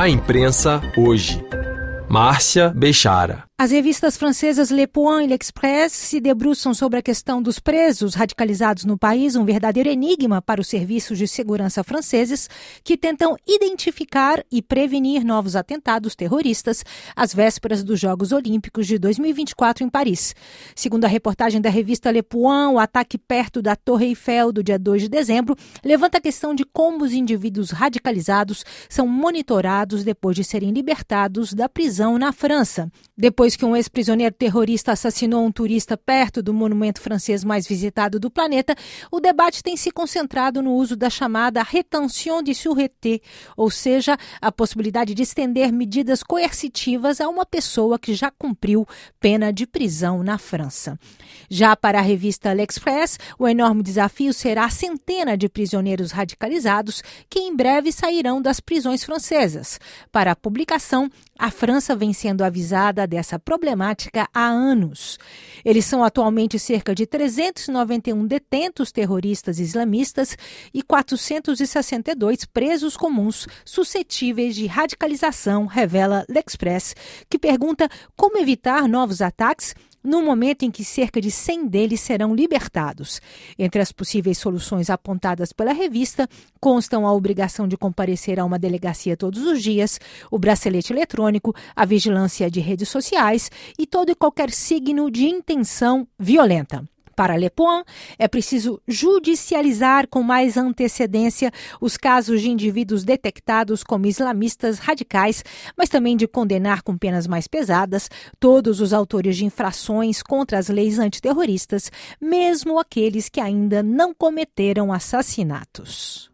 A imprensa hoje. Márcia Bechara. As revistas francesas Le Point e L'Express se debruçam sobre a questão dos presos radicalizados no país, um verdadeiro enigma para os serviços de segurança franceses que tentam identificar e prevenir novos atentados terroristas às vésperas dos Jogos Olímpicos de 2024 em Paris. Segundo a reportagem da revista Le Point, o ataque perto da Torre Eiffel do dia 2 de dezembro levanta a questão de como os indivíduos radicalizados são monitorados depois de serem libertados da prisão na França. Depois que um ex-prisioneiro terrorista assassinou um turista perto do monumento francês mais visitado do planeta, o debate tem se concentrado no uso da chamada rétention de sûreté, ou seja, a possibilidade de estender medidas coercitivas a uma pessoa que já cumpriu pena de prisão na França. Já para a revista L'Express, o enorme desafio será a centena de prisioneiros radicalizados que em breve sairão das prisões francesas. Para a publicação, a França vem sendo avisada dessa problemática há anos. Eles são atualmente cerca de 391 detentos terroristas islamistas e 462 presos comuns suscetíveis de radicalização, revela L'Express, que pergunta como evitar novos ataques no momento em que cerca de 100 deles serão libertados. Entre as possíveis soluções apontadas pela revista constam a obrigação de comparecer a uma delegacia todos os dias, o bracelete eletrônico, a vigilância de redes sociais e todo e qualquer signo de intenção violenta. Para Le Point, é preciso judicializar com mais antecedência os casos de indivíduos detectados como islamistas radicais, mas também de condenar com penas mais pesadas todos os autores de infrações contra as leis antiterroristas, mesmo aqueles que ainda não cometeram assassinatos.